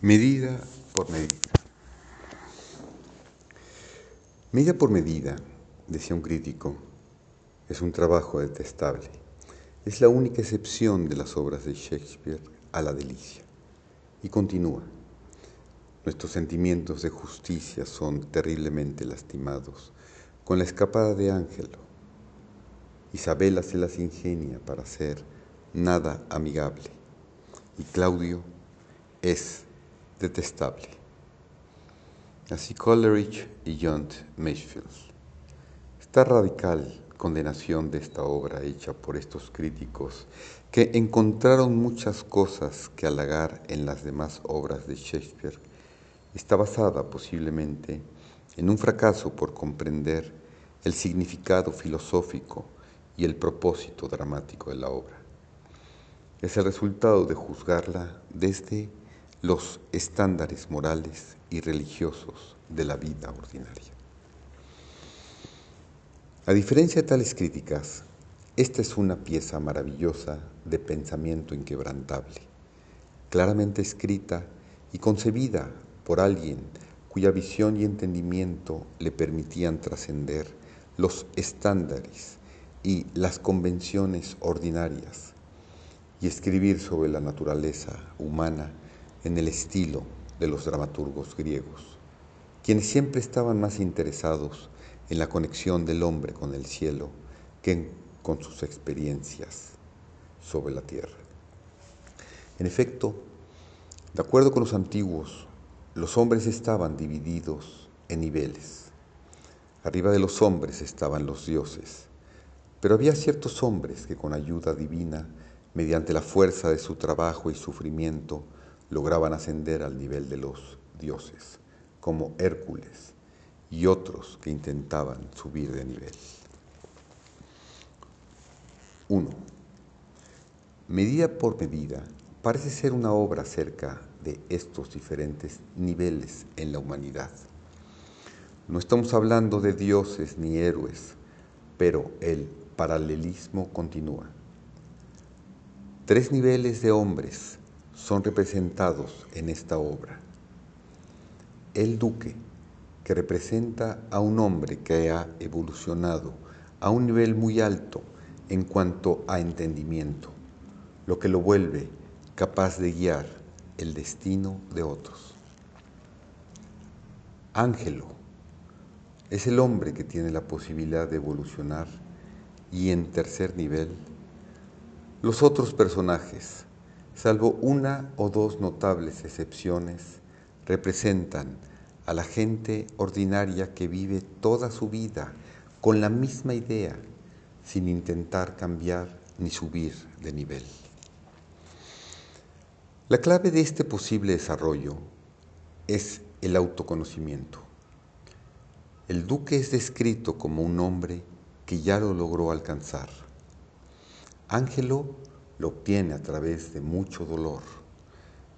Medida por medida. Medida por medida, decía un crítico, es un trabajo detestable. Es la única excepción de las obras de Shakespeare a la delicia. Y continúa. Nuestros sentimientos de justicia son terriblemente lastimados con la escapada de Ángelo. Isabela se las ingenia para ser nada amigable. Y Claudio es detestable. Así Coleridge y John Masefield. Esta radical condenación de esta obra hecha por estos críticos que encontraron muchas cosas que halagar en las demás obras de Shakespeare está basada posiblemente en un fracaso por comprender el significado filosófico y el propósito dramático de la obra. Es el resultado de juzgarla desde los estándares morales y religiosos de la vida ordinaria. A diferencia de tales críticas, esta es una pieza maravillosa de pensamiento inquebrantable, claramente escrita y concebida por alguien cuya visión y entendimiento le permitían trascender los estándares y las convenciones ordinarias y escribir sobre la naturaleza humana en el estilo de los dramaturgos griegos, quienes siempre estaban más interesados en la conexión del hombre con el cielo que con sus experiencias sobre la tierra. En efecto, de acuerdo con los antiguos, los hombres estaban divididos en niveles. Arriba de los hombres estaban los dioses, pero había ciertos hombres que con ayuda divina, mediante la fuerza de su trabajo y sufrimiento, lograban ascender al nivel de los dioses, como Hércules y otros que intentaban subir de nivel. 1. Medida por medida parece ser una obra acerca de estos diferentes niveles en la humanidad. No estamos hablando de dioses ni héroes, pero el paralelismo continúa. Tres niveles de hombres son representados en esta obra. El duque, que representa a un hombre que ha evolucionado a un nivel muy alto en cuanto a entendimiento, lo que lo vuelve capaz de guiar el destino de otros. Ángelo es el hombre que tiene la posibilidad de evolucionar y en tercer nivel, los otros personajes, salvo una o dos notables excepciones, representan a la gente ordinaria que vive toda su vida con la misma idea, sin intentar cambiar ni subir de nivel. La clave de este posible desarrollo es el autoconocimiento. El duque es descrito como un hombre que ya lo logró alcanzar. Ángelo lo obtiene a través de mucho dolor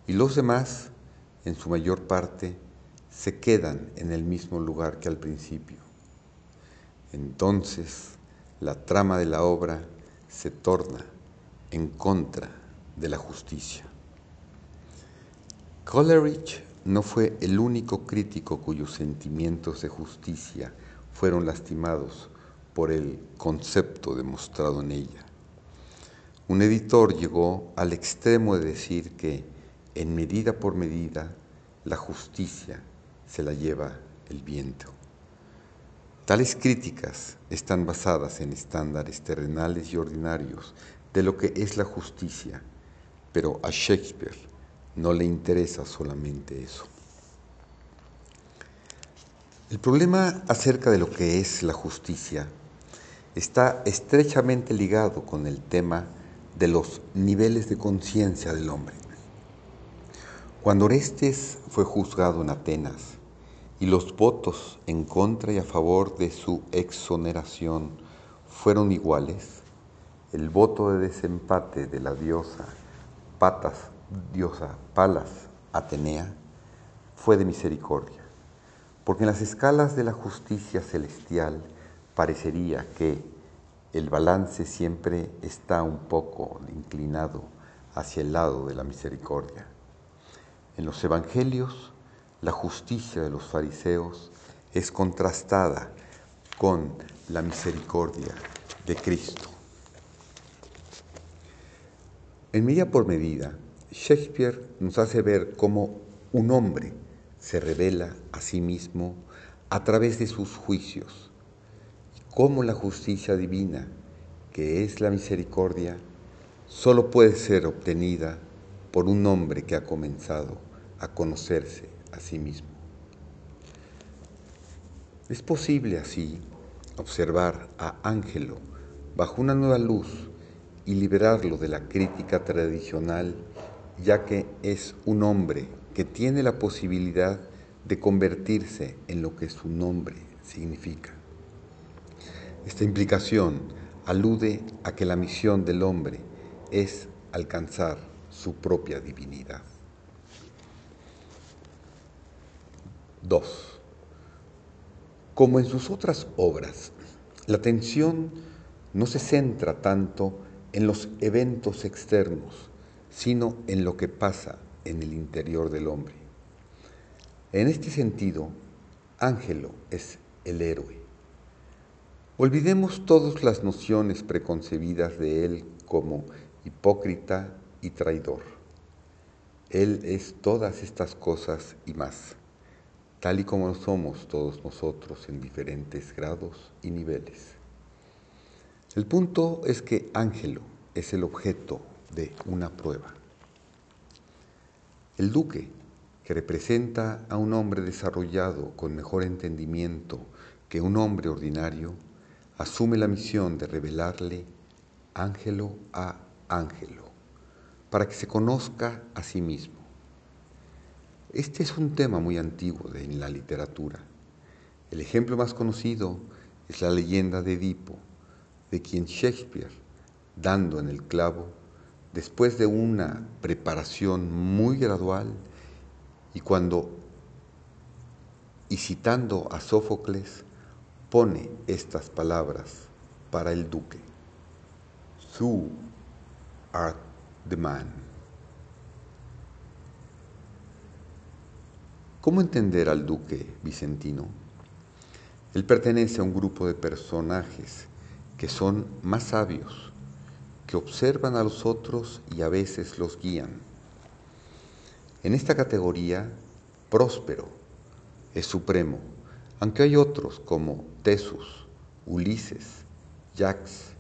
y los demás, en su mayor parte, se quedan en el mismo lugar que al principio. Entonces, la trama de la obra se torna en contra de la justicia. Coleridge no fue el único crítico cuyos sentimientos de justicia fueron lastimados por el concepto demostrado en ella. Un editor llegó al extremo de decir que, en medida por medida, la justicia se la lleva el viento. Tales críticas están basadas en estándares terrenales y ordinarios de lo que es la justicia, pero a Shakespeare no le interesa solamente eso. El problema acerca de lo que es la justicia está estrechamente ligado con el tema de los niveles de conciencia del hombre. Cuando Orestes fue juzgado en Atenas y los votos en contra y a favor de su exoneración fueron iguales, el voto de desempate de la diosa Patas, diosa Palas Atenea, fue de misericordia, porque en las escalas de la justicia celestial parecería que el balance siempre está un poco inclinado hacia el lado de la misericordia. En los evangelios, la justicia de los fariseos es contrastada con la misericordia de Cristo. En medida por medida, Shakespeare nos hace ver cómo un hombre se revela a sí mismo a través de sus juicios, cómo la justicia divina, que es la misericordia, solo puede ser obtenida por un hombre que ha comenzado a conocerse a sí mismo. Es posible así observar a Ángelo bajo una nueva luz y liberarlo de la crítica tradicional, ya que es un hombre que tiene la posibilidad de convertirse en lo que su nombre significa. Esta implicación alude a que la misión del hombre es alcanzar su propia divinidad. 2. Como en sus otras obras, la atención no se centra tanto en los eventos externos, sino en lo que pasa en el interior del hombre. En este sentido, Ángelo es el héroe. Olvidemos todas las nociones preconcebidas de él como hipócrita y traidor. Él es todas estas cosas y más, tal y como somos todos nosotros en diferentes grados y niveles. El punto es que Ángelo es el objeto de una prueba. El duque, que representa a un hombre desarrollado con mejor entendimiento que un hombre ordinario, asume la misión de revelarle Ángelo a Ángelo, para que se conozca a sí mismo. Este es un tema muy antiguo en la literatura. El ejemplo más conocido es la leyenda de Edipo, de quien Shakespeare, dando en el clavo, después de una preparación muy gradual y cuando, y citando a Sófocles, pone estas palabras para el duque. Thou art the man. ¿Cómo entender al duque Vicentino? Él pertenece a un grupo de personajes que son más sabios, que observan a los otros y a veces los guían. En esta categoría, Próspero es supremo, aunque hay otros como Tesus, Ulises, Jax,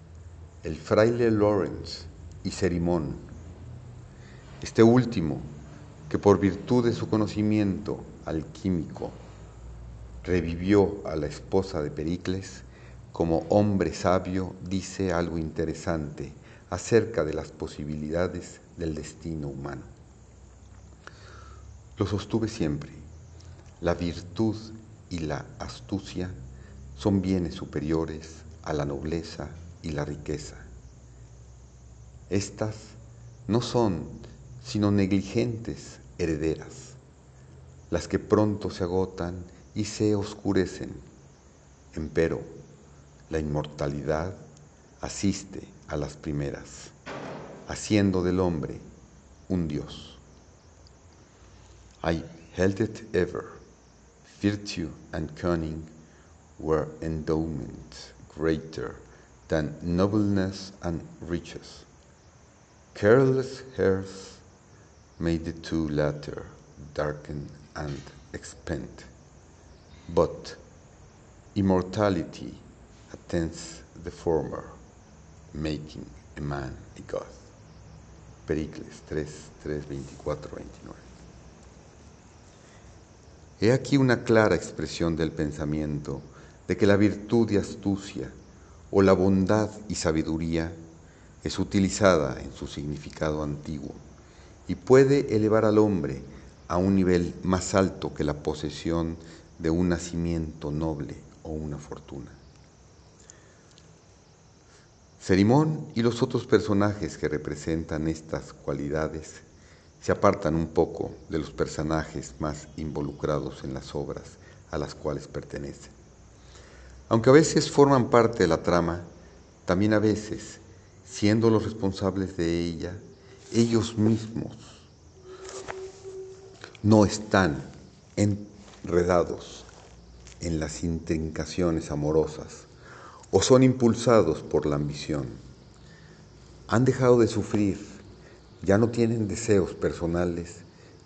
el fraile Lawrence y Cerimón. Este último, que por virtud de su conocimiento alquímico revivió a la esposa de Pericles, como hombre sabio, dice algo interesante acerca de las posibilidades del destino humano. Lo sostuve siempre. La virtud y la astucia son bienes superiores a la nobleza y la riqueza. Estas no son sino negligentes herederas, las que pronto se agotan y se oscurecen. Empero, la inmortalidad asiste a las primeras, haciendo del hombre un Dios. I held it ever, virtue and cunning were endowments greater than nobleness and riches. Careless hairs made the two latter darken and expand, but immortality attends the former, making a man a god. Pericles 3, 3, 24, 29. He aquí una clara expresión del pensamiento de que la virtud y astucia o la bondad y sabiduría es utilizada en su significado antiguo y puede elevar al hombre a un nivel más alto que la posesión de un nacimiento noble o una fortuna. Cerimón y los otros personajes que representan estas cualidades se apartan un poco de los personajes más involucrados en las obras a las cuales pertenecen. Aunque a veces forman parte de la trama, también a veces, siendo los responsables de ella, ellos mismos no están enredados en las intrincaciones amorosas o son impulsados por la ambición. Han dejado de sufrir, ya no tienen deseos personales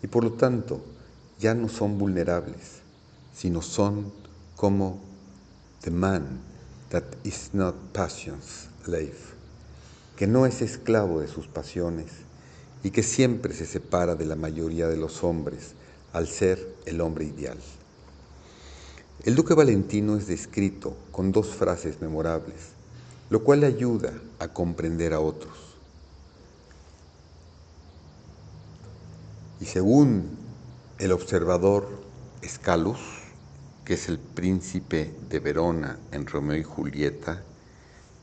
y por lo tanto ya no son vulnerables, sino son como the man that is not passion's slave, que no es esclavo de sus pasiones y que siempre se separa de la mayoría de los hombres al ser el hombre ideal. El duque Valentino es descrito con dos frases memorables, lo cual le ayuda a comprender a otros. Y según el observador Escalus, que es el príncipe de Verona en Romeo y Julieta,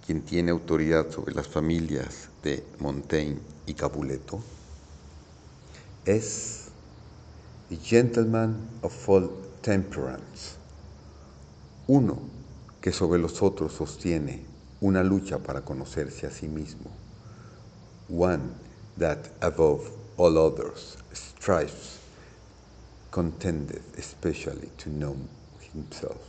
quien tiene autoridad sobre las familias de Montaigne y Capuleto, es the gentleman of all temperance, uno que sobre los otros sostiene una lucha para conocerse a sí mismo, one that above all others strives, contended especially to know himself.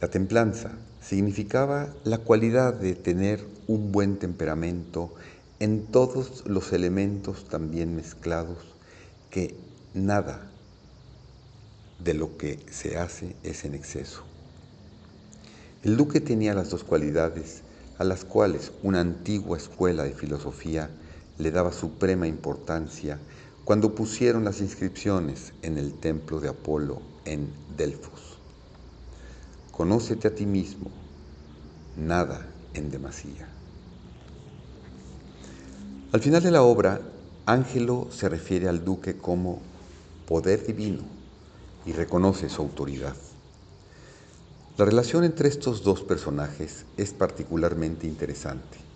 La templanza significaba la cualidad de tener un buen temperamento en todos los elementos también mezclados, que nada de lo que se hace es en exceso. El duque tenía las dos cualidades a las cuales una antigua escuela de filosofía le daba suprema importancia cuando pusieron las inscripciones en el templo de Apolo en Delfos. Conócete a ti mismo, nada en demasía. Al final de la obra, Ángelo se refiere al duque como poder divino y reconoce su autoridad. La relación entre estos dos personajes es particularmente interesante.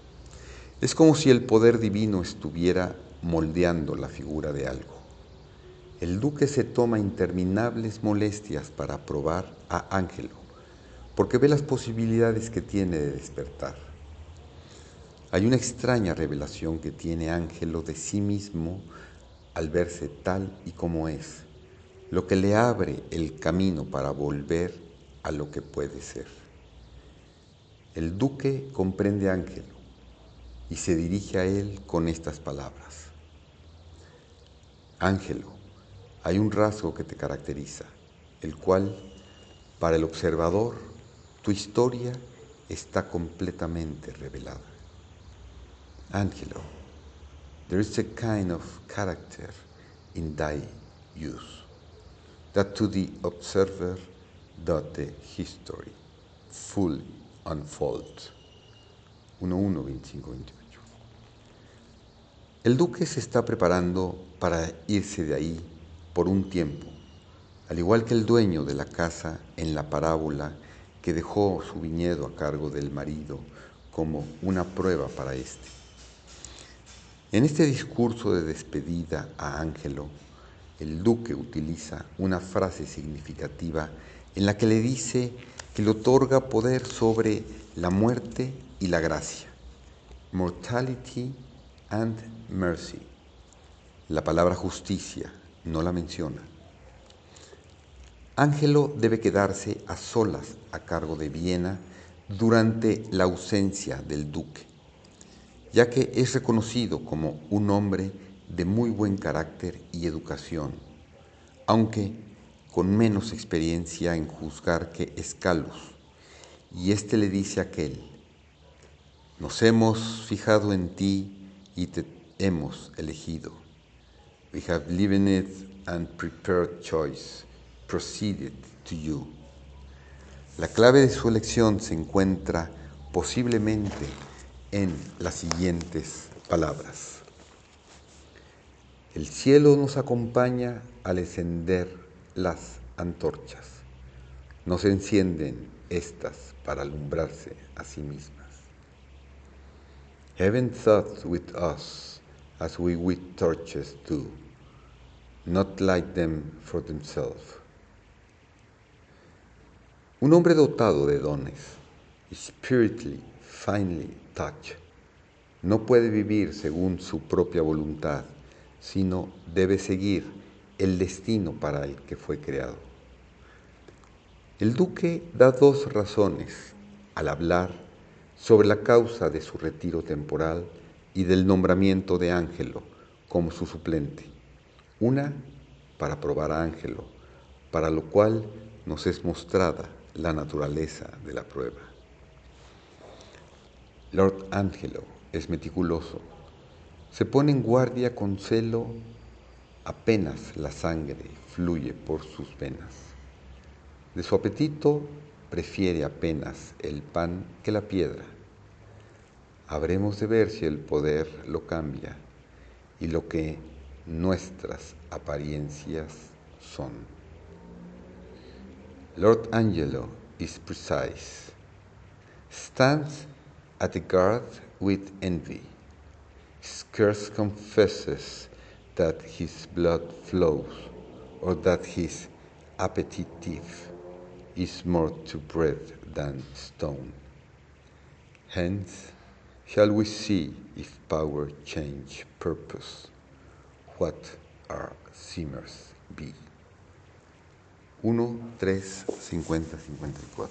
Es como si el poder divino estuviera moldeando la figura de algo. El duque se toma interminables molestias para probar a Ángelo, porque ve las posibilidades que tiene de despertar. Hay una extraña revelación que tiene Ángelo de sí mismo al verse tal y como es, lo que le abre el camino para volver a lo que puede ser. El duque comprende a Ángelo y se dirige a él con estas palabras. Ángelo, hay un rasgo que te caracteriza, el cual, para el observador, tu historia está completamente revelada. Angelo, there is a kind of character in thy use that to the observer doth the history fully unfold. 1.1.25.28 El duque se está preparando para irse de ahí por un tiempo, al igual que el dueño de la casa en la parábola que dejó su viñedo a cargo del marido como una prueba para éste. En este discurso de despedida a Ángelo, el duque utiliza una frase significativa en la que le dice que le otorga poder sobre la muerte y la gracia. Mortality and mercy. La palabra justicia no la menciona. Ángelo debe quedarse a solas a cargo de Viena durante la ausencia del duque ya que es reconocido como un hombre de muy buen carácter y educación, aunque con menos experiencia en juzgar que Escalus. Y éste le dice a aquel, nos hemos fijado en ti y te hemos elegido. We have lived it and prepared choice, proceeded to you. La clave de su elección se encuentra posiblemente en las siguientes palabras. El cielo nos acompaña al encender las antorchas. No se encienden estas para alumbrarse a sí mismas. Heaven thought with us as we with torches do, not light them for themselves. Un hombre dotado de dones, spiritually, finely touch, no puede vivir según su propia voluntad, sino debe seguir el destino para el que fue creado. El duque da dos razones al hablar sobre la causa de su retiro temporal y del nombramiento de Ángelo como su suplente. Una, para probar a Ángelo, para lo cual nos es mostrada la naturaleza de la prueba. Lord Angelo es meticuloso. Se pone en guardia con celo apenas la sangre fluye por sus venas. De su apetito prefiere apenas el pan que la piedra. Habremos de ver si el poder lo cambia y lo que nuestras apariencias son. Lord Angelo is precise, stands at the guard with envy, scarce confesses that his blood flows or that his appetitive is more to bread than stone. Hence, shall we see if power change purpose, what our simmers be. 1, 3, 50, 54.